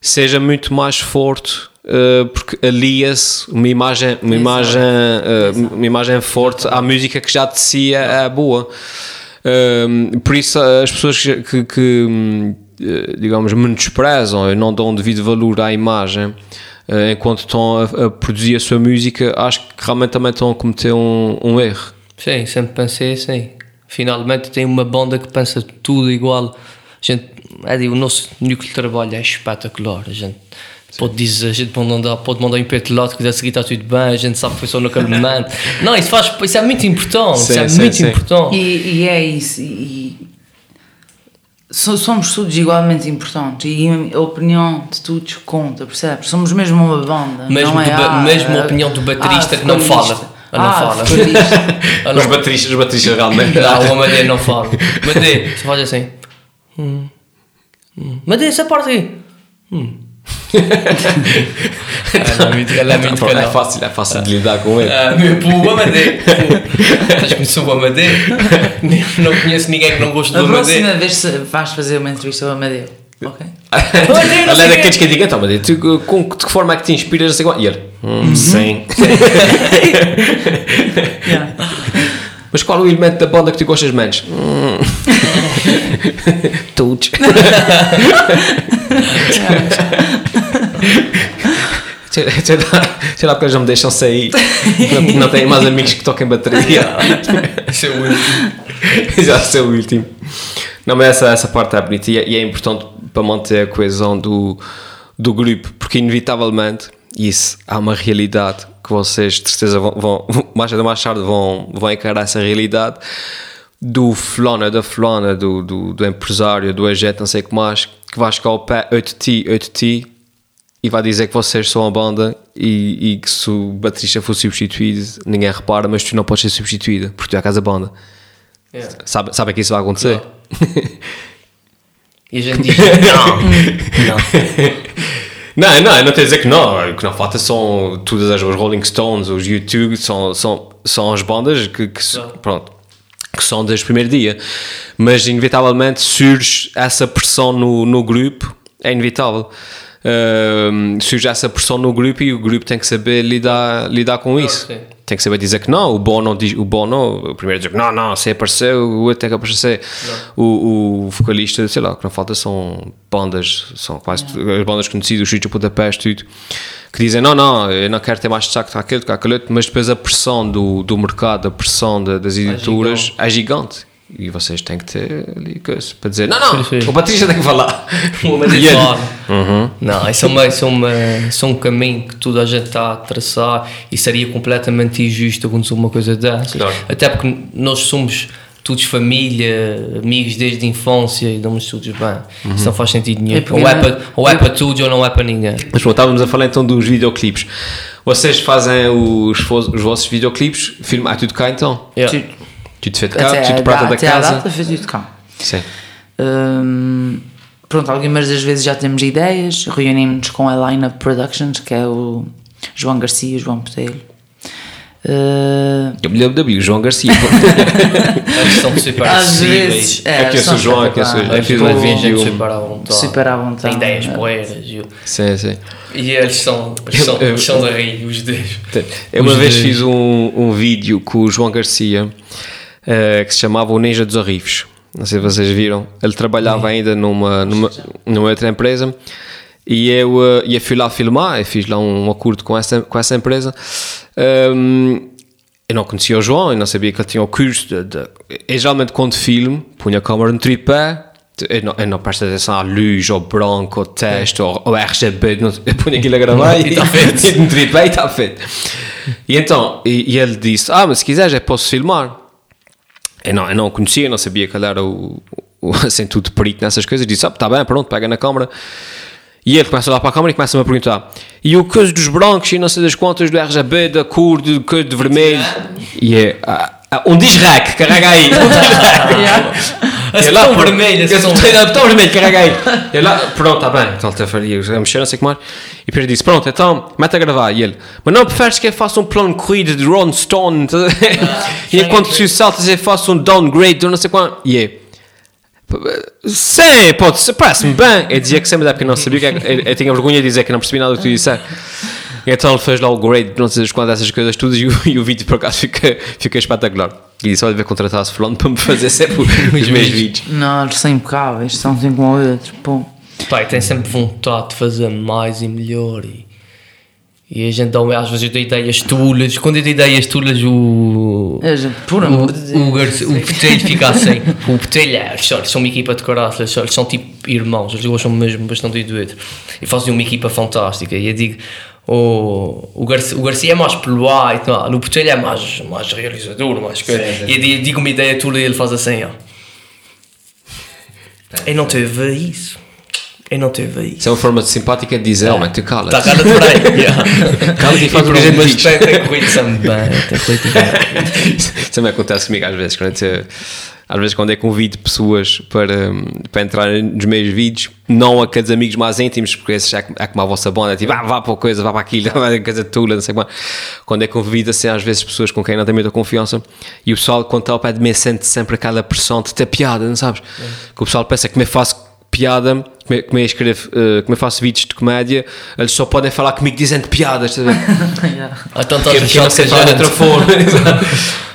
seja muito mais forte. eh, porque alia-se uma imagem, uma imagem, eh, uma imagem forte à música que já de si é, é boa. Hum, por isso, as pessoas que, que, digamos, menosprezam e não dão devido valor à imagem eh, enquanto estão a, a produzir a sua música, acho que realmente também estão a cometer um, um erro. Sim, sempre pensei assim. Finalmente tem uma banda que pensa tudo igual. A gente, é, o nosso núcleo de trabalho é espetacular. A gente pode dizer, a gente pode mandar, pode mandar um PT que quiser seguir, está tudo bem, a gente sabe que foi só naquele momento. Não, isso, faz, isso é muito importante. Sim, isso é sim, muito sim. importante. E, e é isso. E, somos todos igualmente importantes e a opinião de todos conta, percebes? Somos mesmo uma banda. Mesmo não é, ah, mesmo a ah, opinião do baterista ah, que não fala. Ah, não Ah, fala. Ah, Os não. bateristas, os bateristas realmente. Não, o Amadeu não fala. Amadeu, você faz assim. Hum. Hum. Amadeu, essa parte aí. Hum. Ela é muito, ela é muito é canal. fácil, é fácil de lidar com ele. Ah, meu, pô, o Amadeu. Estás conhecer o Amadeu? Não conheço ninguém que não goste do A Amadeu. próxima vez vais fazer uma entrevista ao Amadeu. Ok? Amadeu, sei é daqueles que diga, então, tu, com de que forma é que te inspiras? E ele, hum, sim. Yeah. Mas qual o elemento da banda que tu gostas menos? Hum. Todos. Sei lá, sei lá porque eles não me deixam sair. Não, não tenho mais amigos que toquem bateria. Isso é o último. Já sei o último. Não, mas essa, essa parte é bonita e é, e é importante para manter a coesão do, do grupo, porque inevitavelmente isso há uma realidade que vocês de certeza vão, vão mais cedo ou mais tarde vão, vão encarar essa realidade do fulano, da fulana, do, do, do empresário, do agente, não sei o que mais, que vai chegar ao pé 8T, 8T e vai dizer que vocês são a banda e, e que se o baterista for substituído, ninguém repara, mas tu não podes ser substituída porque tu é a casa banda. Yeah. Sabe, sabe que isso vai acontecer? E a gente diz: não, não. Não, não, não estou a dizer que não. O que não falta são todas as os Rolling Stones, os YouTube, são, são, são as bandas que, que, pronto, que são desde o primeiro dia. Mas, inevitavelmente, surge essa pressão no, no grupo, é inevitável. Surge essa pressão no grupo e o grupo tem que saber lidar, lidar com isso. sim. Tem que saber dizer que não. O Bono, diz, o Bono o primeiro diz que não, não, se apareceu, o outro tem que aparecer. O, o vocalista, sei lá, o que não falta são bandas, são quase tu- as bandas conhecidas, os Sítios Budapeste, tudo, que dizem não, não, eu não quero ter mais destaque que aquele, que aquele outro, mas depois a pressão do, do mercado, a pressão da- das editoras é gigante. E vocês têm que ter ali coisa para dizer: não, não, Sim, sim. o Patrícia tem que falar. O Amadeu E ele- fala. Não, isso é, uma, isso, é uma, isso é um caminho que toda a gente está a traçar e seria completamente injusto acontecer uma coisa dessas. Claro. Até porque nós somos todos família, amigos desde a infância e damos todos bem. Isso não faz sentido nenhum. É ou, é não- para, ou é para tudo ou não é para ninguém. Mas pronto, estávamos a falar então dos videoclipes. Vocês fazem os, os vossos videoclipes, filmam, ah, tudo cá então? Yeah. Tudo. Tudo feito cá, Até, tudo a prata da- da até à casa. data fez tudo cá. Sim. Hum, pronto, algumas das vezes já temos ideias, reunimos-nos com a Line Up Productions, que é o João Garcia e o João Botelho. Uh, WW, João Garcia. Eles são super às acessíveis. vezes É eu João, é que eu sou- espetaculares. é que eu Eles sou- vêm gente eu- super à vontade. Super à vontade. Tem ideias poeiras. E, sim, sim. e eles são, eles são, eles são da rir, os dois. Eu uma vez dois. fiz um, um vídeo com o João Garcia eh, que se chamava O Ninja dos Arrifes. Não sei se vocês viram. Ele trabalhava ainda numa, numa, numa outra empresa e eu, e eu fui lá filmar. Eu fiz lá um acordo com essa, com essa empresa. Ahm, eu não conhecia o João, eu não sabia que ele tinha o curso. De, de, eu geralmente, quando filmo, punha a câmera no tripé. Eu não, eu não presto atenção à luz, ao branco, ao texto, ao, ao RGB. Não, eu punho aquilo a gravar e E tá feito. no tripé e está feito. E então, e, e ele disse: Ah, mas se quiseres, eu posso filmar. Eu não, eu não o conhecia, não sabia era o, o acento de perito nessas coisas. Disse: Ah, está bem, pronto, pega na câmera. E ele começa a olhar para a câmera e começa-me a perguntar: E o coisa dos brancos e não sei das quantas, do RGB, da cor, do cor de vermelho? E é. Ah, ah, um diz rec, carrega aí. Um. As E lá, botão pô, vermelho, botei- botão vermelho, carrega aí. E lá, pronto, está bem. Então ele faria a mexer, não sei o que mais. E depois disse: Pronto, então, mete a gravar. E ele: Mas não preferes que eu faça um plano de corrida de Ron Stone? e enquanto tu saltas, eu faço um downgrade, de não sei quanto. E é. Sim, pode ser, parece-me bem. Eu dizia que mas é porque não sabia. Que é- eu, eu tinha vergonha de dizer que não percebi nada do que tu disseste. E então ele fez lá o grade, não sei quantas essas coisas todas, e o, e o vídeo por acaso fica, fica espetacular. E só deve contratar a Front para me fazer sempre os meus vídeos. vídeos. Não, eles são impecáveis, são assim como outros. Pô. Pai, tem sempre vontade de fazer mais e melhor e, e a gente dá, às vezes dá ideias tulas. Quando eu dei ideias tulas, o. É, gente, Por O, amor de o, Deus. Garcia- o Botelho fica assim. O Botelho é, eles são, uma equipa de caráter, eles são, tipo irmãos, eles gostam mesmo bastante do outro. E fazem uma equipa fantástica. E eu digo, o, o, Garcia, o Garcia é mais pelo ar e tal, o Botelho é mais, mais realizador, mais coisa. E eu digo, digo uma ideia tua e ele faz assim, ó. Eu não teve isso. Eu não teve isso. Isso é uma forma simpática de dizer, man, tu cala. Está a cara de freio. yeah. Cala-te e faz o que a gente mas diz. tem, tem corrido sempre bem. Tem corrido bem. Isso também acontece comigo às vezes, quando eu, às vezes quando eu convido pessoas para, para entrar nos meus vídeos, não aqueles amigos mais íntimos, porque esses é, é como a vossa banda, tipo, ah, vá para a coisa, vá para aquilo, vai coisa tula, não sei como. Quando eu convido assim às vezes pessoas com quem não tenho muita confiança e o pessoal quando está ao pé de mim sente sempre aquela pressão de ter piada, não sabes? Que o pessoal pensa que me faço piada, como eu, como eu escrevo, eh, como eu faço vídeos de comédia, eles só podem falar comigo dizendo piadas, estás a ver? Yeah. Então que, estás de outra forma.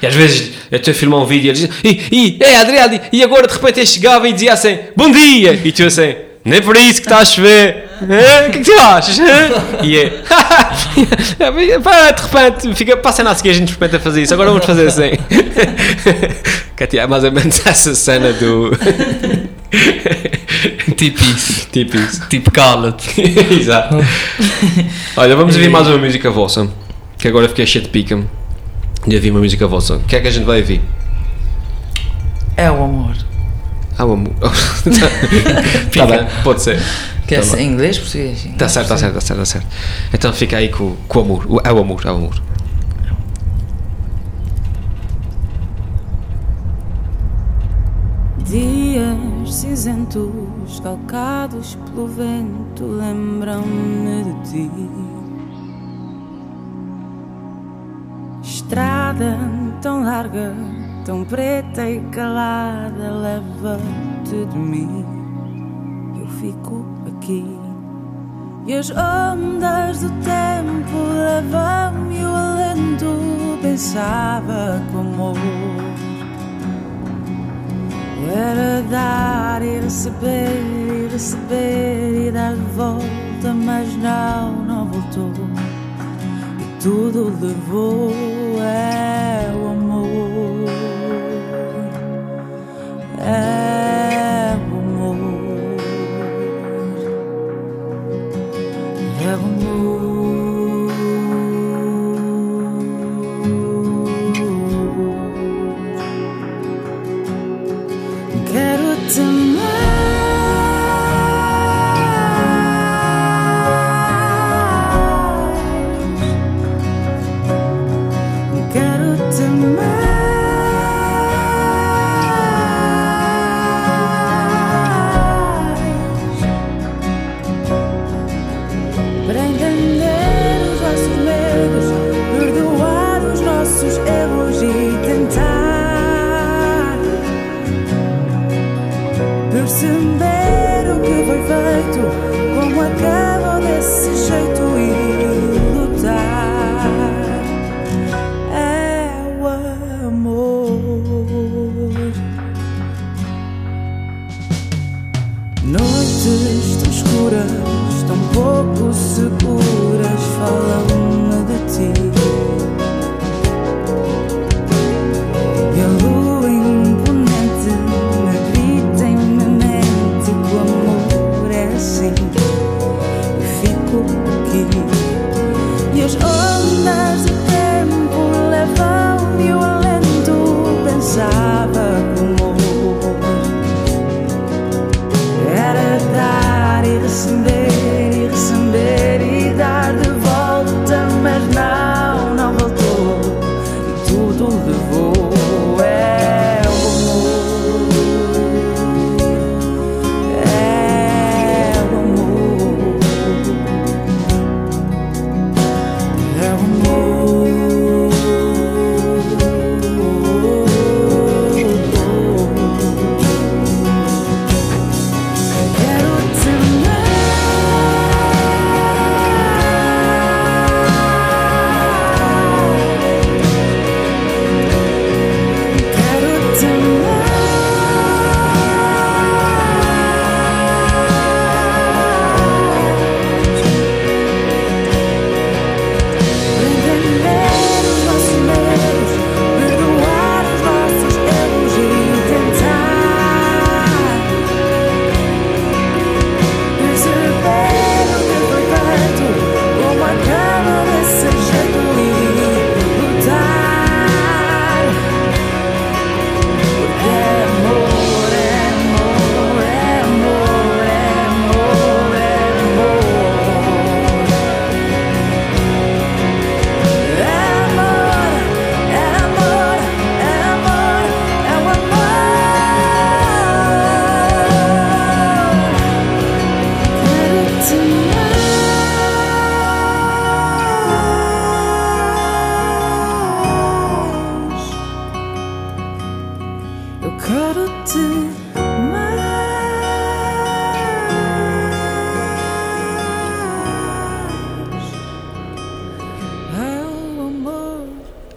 E às vezes eu estou a filmar um vídeo e eles dizem: e, e, é Adriano, e agora de repente eu chegava e dizia assim: Bom dia! E tu assim: Nem por isso que está a chover. Hã? O que é que tu achas? Hã? E é. De repente, fica, passa a seguir a gente experimenta fazer isso. Agora vamos fazer assim. que é tipo, é mais ou menos essa cena do. Tipo isso. tipo isso. Tipo, cala-te. Exato. Olha, vamos ouvir mais uma música vossa. Que agora fiquei cheio de pica de ouvir uma música vossa. O que é que a gente vai ouvir? É o amor. Ah, o amor. tá bem, pode ser. Que é Tá em inglês, português? Tá certo, tá certo, tá certo, tá certo. Então fica aí com, com o amor. É o amor, é o amor. Dias cinzentos, calcados pelo vento, lembram-me de ti. Estrada tão larga, tão preta e calada, leva-te de mim. Eu fico aqui. E as ondas do tempo levam-me o alento. Pensava como era dar e receber, e receber e dar de volta, mas não, não voltou. E tudo levou é o amor. É o amor. É o amor.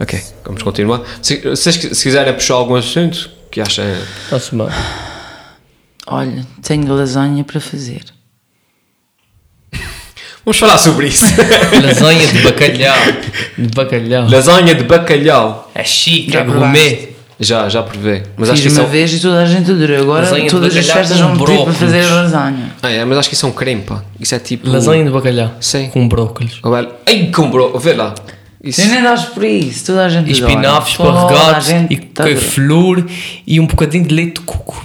Ok, vamos continuar. Se, se, se quiserem puxar algum assunto que achem. Está-se bem. Olha, tenho lasanha para fazer. Vamos falar sobre isso. Lasanha de bacalhau. De bacalhau. Lasanha de bacalhau. É chique, Já é gourmet. Já, já provei. Mas acho que Fiz isso é uma vez e toda a gente adorou. Agora Lasanha de todas as festas com vão pedir para brócolis. fazer lasanha. Ah, é, mas acho que isso é um creme, pá. Isso é tipo. Lasanha de bacalhau. Sim. Com brócolis. Velho. Ai, comprou. Vê lá. Isso. Tu nem dás por isso, toda a gente E espinafres esparregados gente e tá adorando. flor e um bocadinho de leite de coco.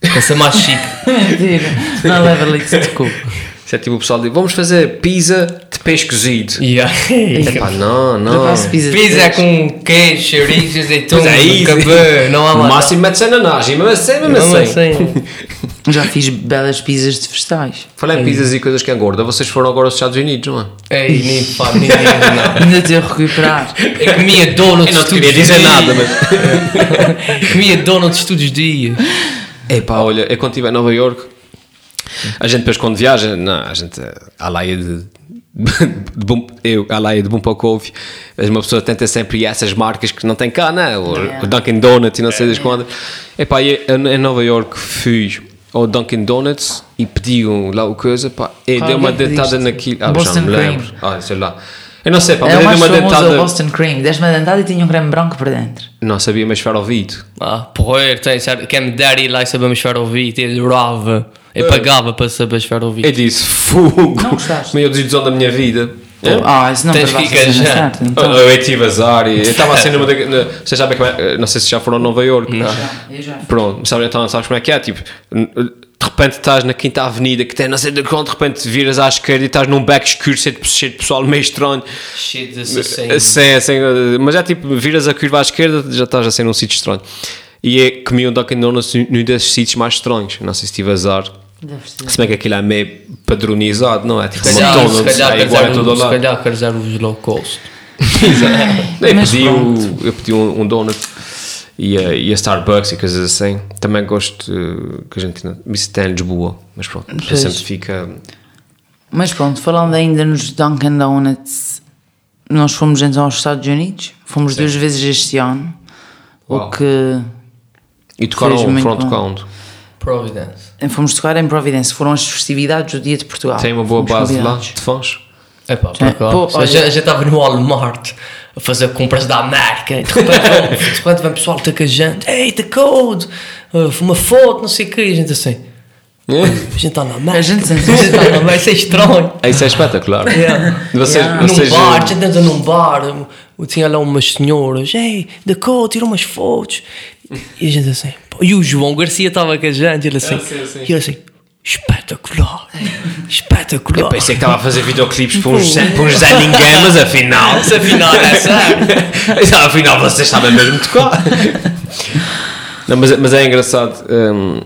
Para ser mais chique. Mentira, não leva leite de coco. Isso é tipo o pessoal diz: vamos fazer pizza de peixe cozido. Yeah. Epá, não, Eu não. faço pizza de Pizza peixe. com queijo, chouriço, azeitona, é cabelo, não há No máximo mete-se ananás, mesmo assim, mesmo Não, assim. Já fiz belas pizzas de vegetais. Falei em pizzas e coisas que engorda. Vocês foram agora aos Estados Unidos, não é? Ei, nem pá, nem. Ainda tenho a recuperar. Eu comia donuts Eu não te queria dizer dias. nada, mas. Comia donuts todos os dias. Epá, olha, eu quando estive em Nova York, a gente depois quando viaja, não, a gente, a laia de, de bom, eu, a laia de bom pouco ouve, mas uma pessoa tenta sempre ir a essas marcas que não tem cá, né? O, o Dunkin' Donuts e não sei das quantas. Epá, eu, em Nova York fui ao Dunkin' Donuts e pedi um, lá o coisa, pá, e Qual deu é uma pediste? dentada naquilo. Ah, já me lembro. Ah, sei lá. Eu não sei, pá, É mas eu dei uma famoso é o dentada. Boston Cream. Deste uma dentada e tinha um creme branco por dentro. Não sabia, mas era ouvido. Ah, porra, tem certo. Quem me der ir lá e saber mexer ao vídeo, eu adorava. Eu pagava para saber mexer ao Eu vídeo. disse, fogo, Não gostaste? meio desilusão da minha vida. É? Ah, isso não Tens que engajar. certa, Eu, então. eu tive azar e eu estava assim numa da, na, vocês sabem como é, não sei se já foram a Nova York Eu já. pronto, sabe, então sabes como é que é tipo, repente estás na quinta avenida que tem não sei de quando de repente viras à esquerda e estás num beco escuro cheio de, cheio de pessoal meio estranho Shit de. Sim, assim, mas é tipo, viras a curva à esquerda já estás assim num sítio estranho e é, comi um Dunkin' Donuts num desses sítios mais estranhos não sei se tive azar Deve ser. se bem que aquilo é meio padronizado não é? tipo Se calhar, McDonald's se calhar, é igual a todo se lado calhar quer dizer os low cost. Eu Mas pedi, o, eu pedi um, um donut e a, e a Starbucks e coisas assim. Também gosto uh, que a gente tem em Lisboa, mas pronto, Pois. sempre fica. Mas pronto, falando ainda nos Dunkin' Donuts, nós fomos então aos Estados Unidos. Fomos duas vezes este ano. Uau. O que. E tocaram muito front count. Providence. Fomos tocar em Providência. Foram as festividades do Dia de Portugal. Tem uma boa Fomos base lá de fãs. É pá, É, acaso. pô, a olha- gente a gente estava no Walmart a fazer compras da América. E de repente, repente vem pessoal ter com a gente, ei, the code, uma foto, não sei o quê, e a gente assim, a gente está na América, A gente está na América, isso é estranho. Isso é espetacular. Yeah. Vocês, Yeah. vocês, num bar, a gente entra num bar, eu- tinha lá umas senhoras, ei, the code, tira umas fotos, e a gente assim, pô, e o João Garcia estava com a gente, e ele assim, e ele assim, espetacular, espetacular. eu pensei que estava a fazer videoclipes para uns, para uns Zé Ninguém, mas afinal. Mas afinal é. Então, afinal, vocês sabem mesmo tocar. Não, mas, mas é engraçado. hum,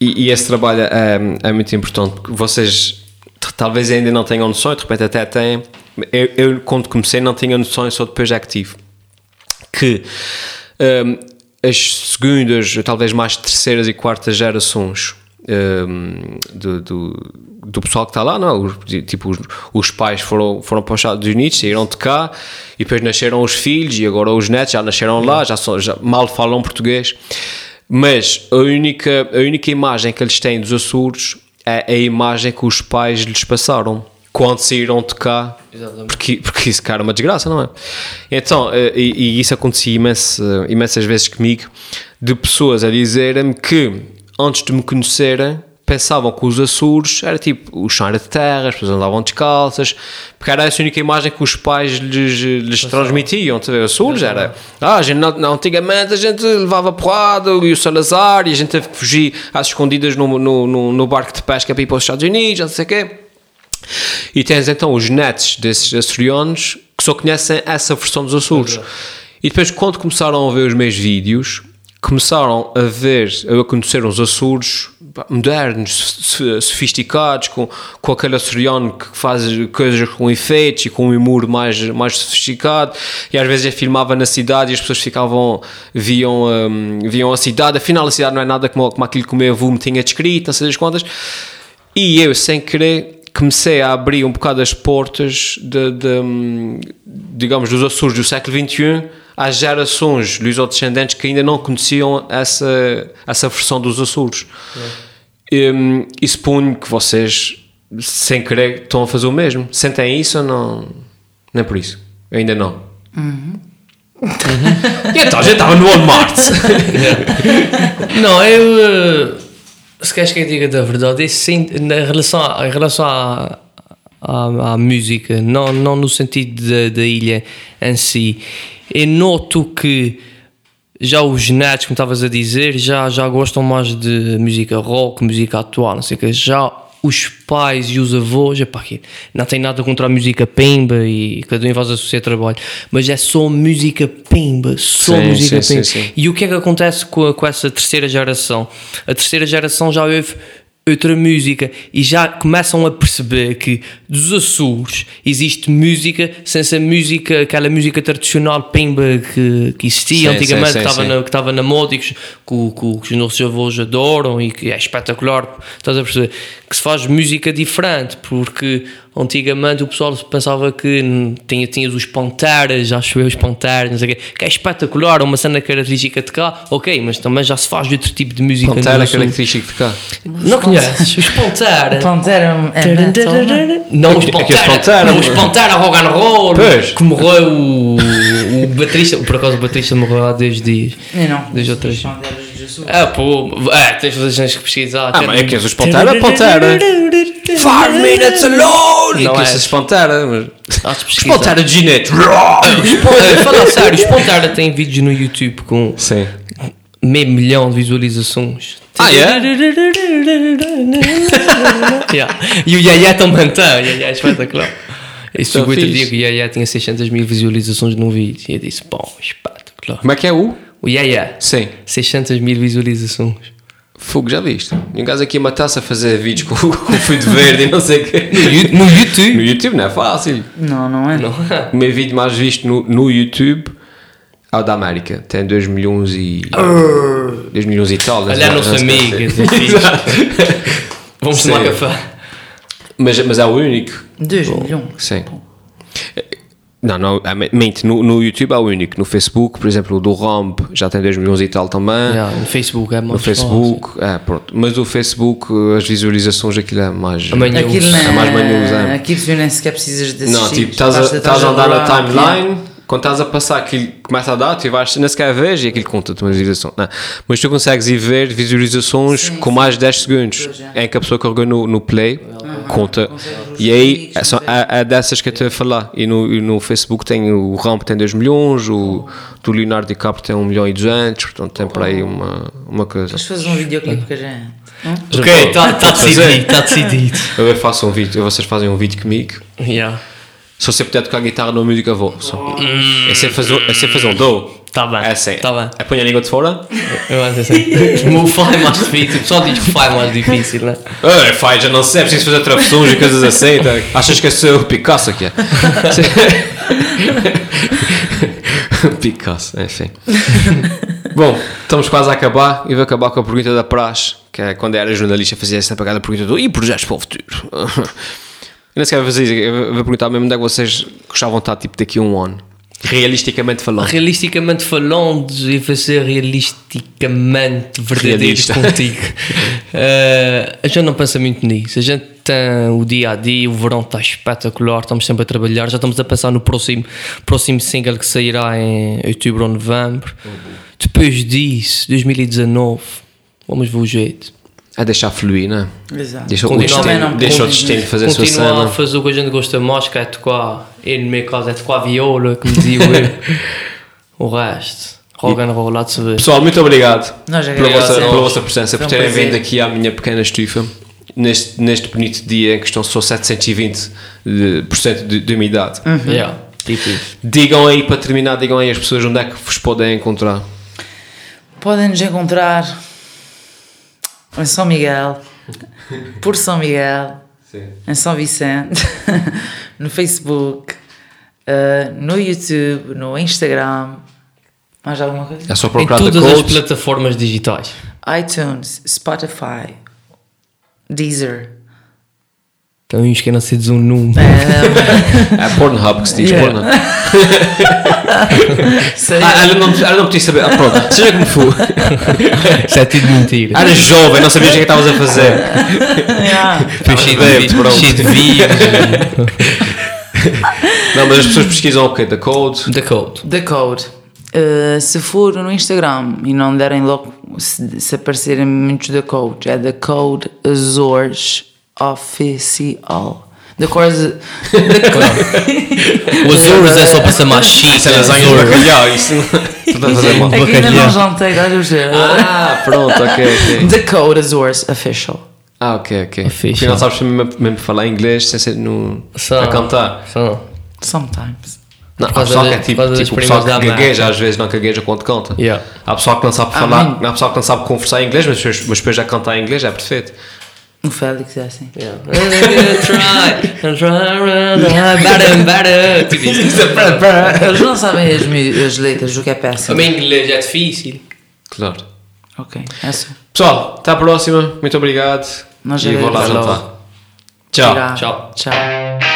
e, e esse trabalho é, é muito importante porque vocês talvez ainda não tenham noção, de repente até têm. Eu, eu, quando comecei, não tinha noção, só depois é que tive. Que hum, as segundas, talvez mais terceiras e quartas gerações hum, do, do, do pessoal que está lá, não, os, tipo, os, os pais foram, foram para os Estados Unidos, saíram de cá e depois nasceram os filhos e agora os netos já nasceram lá, já, são, já mal falam português. Mas a única, a única imagem que eles têm dos Açores é a imagem que os pais lhes passaram quando saíram de cá. Exatamente. Porque, porque isso, cara, é uma desgraça, não é? Então, eh, e, e isso acontecia imenso, imensas vezes comigo, de pessoas a dizerem-me que antes de me conhecerem pensavam que os Açores era tipo o chão era de terra, as pessoas andavam descalças, porque era essa a única imagem que os pais lhes, lhes transmitiam. Ver? Açores era, ah, a gente, não, antigamente a gente levava porrada e o Salazar e a gente teve que fugir às escondidas no, no, no, no barco de pesca para ir para os Estados Unidos, não sei o quê. E tens então os netos desses açorianos que só conhecem essa versão dos Açores. E depois, quando começaram a ver os meus vídeos, começaram a ver, a conhecer os Açores modernos, so- sofisticados, com, com aquele açoriano que faz coisas com efeitos e com um humor mais, mais sofisticado. E às vezes eu filmava na cidade e as pessoas ficavam, viam, hum, viam a cidade, afinal a cidade não é nada como, como aquilo que o meu avô me tinha descrito, não sei das quantas. E eu, sem querer, comecei a abrir um bocado as portas de, de, hum, digamos, dos Açores do século XXI às gerações luso-descendentes que ainda não conheciam essa, essa versão dos Açores. Hum, e suponho que vocês, sem querer, estão a fazer o mesmo. Sentem isso ou não? Nem por isso. Ainda não. E então, a gente estava no Walmart. Não, eu. eh, Se queres que eu diga da verdade, na relação, em relação à, à, à música, não, não no sentido da, da ilha em si, eu noto que já os netos, como estavas a dizer, já, já gostam mais de música rock, música atual, não sei o que. Já os pais e os avós, epá, que não tem nada contra a música pimba e cada um faz o seu trabalho, mas é só música pimba, só Sim, música sim, pimba. sim, sim. E o que é que acontece com, a- com essa terceira geração? A terceira geração já ouve outra música e já começam a perceber que dos Açores existe música sem ser música, aquela música tradicional pimba que, que existia Sim, antigamente, sim, que estava sim. na, que estava na moda e que, os- que, que os nossos avós adoram e que é espetacular, estás a perceber? Que se faz música diferente, porque antigamente o pessoal pensava que tinha, tinhas os panteras, acho eu, os panteras, não sei o quê, que é espetacular, uma cena característica de cá, ok, mas também já se faz de outro tipo de música. Pantera nos Açores. característico de cá. Não conheces? Os Pantera. Pantera é metal, não é? Não, os É que Pantera. Pantera, Não, os. Pantera rock and roll. Pois. Que morreu o, o baterista. Por acaso o baterista morreu há 10 dias. Eu não. Dois ou três. Os Panteras de Jesus. Ah, pô. É, tens tens que pesquisar. Ah, mas é que és os Pantera, Pantera. Five minutes alone! Não é. é esses Pantera, mas... Há de Ginete. É, Fala a sério, os Pantera têm vídeos no YouTube com Sim. Meio milhão de visualizações. Ah, é? Yeah. E o Yaya também tem, o Yaya é espetacular. Outro fixe. dia que o Yaya tinha 600 mil visualizações num vídeo. E eu disse, bom, espetacular. Como é que é o? O Yaya, Sim. 600 mil visualizações. Fogo, já viste? E um gajo aqui a matar-se a fazer vídeos com, com fio de verde e não sei o quê. No YouTube? No YouTube não é fácil. Não, não é? Não. O meu vídeo mais visto no, no YouTube é o da América. Tem 2 milhões e... 2 milhões e tal. Olha a nossa amiga. é. Vamos tomar café. Mas, mas é o único. 2 milhões. Sim. Não, não, é, mente, no, no YouTube é o único. No Facebook, por exemplo, o do Romp já tem 2 milhões e tal também. Yeah, no Facebook é mais No Facebook, é, pronto. Mas o Facebook, as visualizações, aquilo é mais. Amanhã- Aquilo, É não mais manhoso, é. Aquilo tu nem sequer precisas de Não, tipo, estás a, a andar na timeline, quando estás a passar aquilo começa a dar, tu vais, nem sequer vês e aquilo conta-te uma visualização. Não. Mas tu consegues ir ver visualizações com mais de 10 segundos. É em que a pessoa carregou no, no play, conta. E aí é, só, é, é dessas que eu estou a falar. E no, e no Facebook tem o Ramp tem 2 milhões, o do Leonardo DiCaprio tem 1 milhão e 200, portanto tem por aí uma, uma coisa. Vamos fazer um videoclipe com a gente. Ok, está tá decidido, está decidido. Eu faço um vídeo, vocês fazem um vídeo comigo. Yeah. Se você puder tocar guitarra numa música, eu vou. Só. É sem fazer, é sem fazer um do. Tá bem, É assim. tá bem. É põe a língua de fora. Eu acho assim. O meu fai é mais difícil. O pessoal diz que o fai é mais difícil, né? Ah, faz, já não sei, é preciso fazer travessões e coisas assim. Tá? Achas que é só o Picasso aqui? É? Picasso, enfim. Bom, estamos quase a acabar e vou acabar com a pergunta da Praxe, que é quando era jornalista fazia essa pegada pergunta do e projetos para o futuro? Eu nem sequer vou fazer isso, eu vou perguntar mesmo onde é que vocês gostavam de estar tipo daqui a um ano. Realisticamente falando. Realisticamente falando, e vou ser realisticamente verdadeiro Realista. contigo. Eh, a gente não pensa muito nisso. A gente tem o dia a dia, o verão está espetacular, estamos sempre a trabalhar. Já estamos a pensar no próximo, próximo single que sairá em outubro ou novembro. Depois disso, 2019, vamos ver o jeito. É deixar fluir, não é? Exato. Deixa o destino, deixa o destino fazer a sua Continuar a cena. fazer o que a gente gosta mais, que é tocar. E no meu caso é tocar viola, como dizia o resto, rock and roll, lá de se ver. Pessoal, muito obrigado Nós pela vossa, pela vossa presença, Foi por um terem prazer. vindo aqui à minha pequena estufa. Neste, neste bonito dia em que estão só 720% de, por cento de, de umidade. Yeah, tipo. Digam aí, para terminar, digam aí as pessoas onde é que vos podem encontrar. Podem nos encontrar em São Miguel, por São Miguel, em São Vicente, no Facebook, eh, no YouTube, no Instagram. Mais alguma coisa? É só Em procurar The todas as plataformas digitais. iTunes, Spotify, Deezer. Uns que não sei dizer um número. É Pornhub que se diz Yeah. Pornhub. Sei. Ah, ela não, ela não podia saber. Ah, pronto, seja como for. Isso é tudo mentira. Eras jovem, não sabias o que é que estavas a fazer. Depois cheio de, vírus. Não, mas as pessoas pesquisam o quê? The Code. The Code. The Code. Uh, se for no Instagram e não derem logo, se, se aparecerem muitos The Code, é The Code Azores Official. The Code. O Azores é só para ser mais chique. Isso é lasanha de bacalhau, isso não. É que ainda não jantei, olha o cheiro. Ah, pronto, ok, ok. The Code Azores Official. Ah, ok, ok. Fixe. Afinal, sabes mesmo, mesmo falar inglês sem ser no, Só. a cantar. Só. Sometimes. Não, há causa pessoal que é tipo, tipo pessoal que gagueja, às vezes não gagueja quando canta. Yeah. Há pessoal que não sabe Ah, falar, há pessoal que não sabe conversar em inglês, mas mas depois já cantar em inglês é perfeito. O Félix é assim. Yeah. Try, try, try, better, better. Tipo isso. Eles não sabem as, as letras do que é péssimo. Também inglês é difícil. Claro. Ok, é só. Pessoal, até à próxima. Muito obrigado. Nós e vou lá jantar. Tchau. Tchau. Tchau.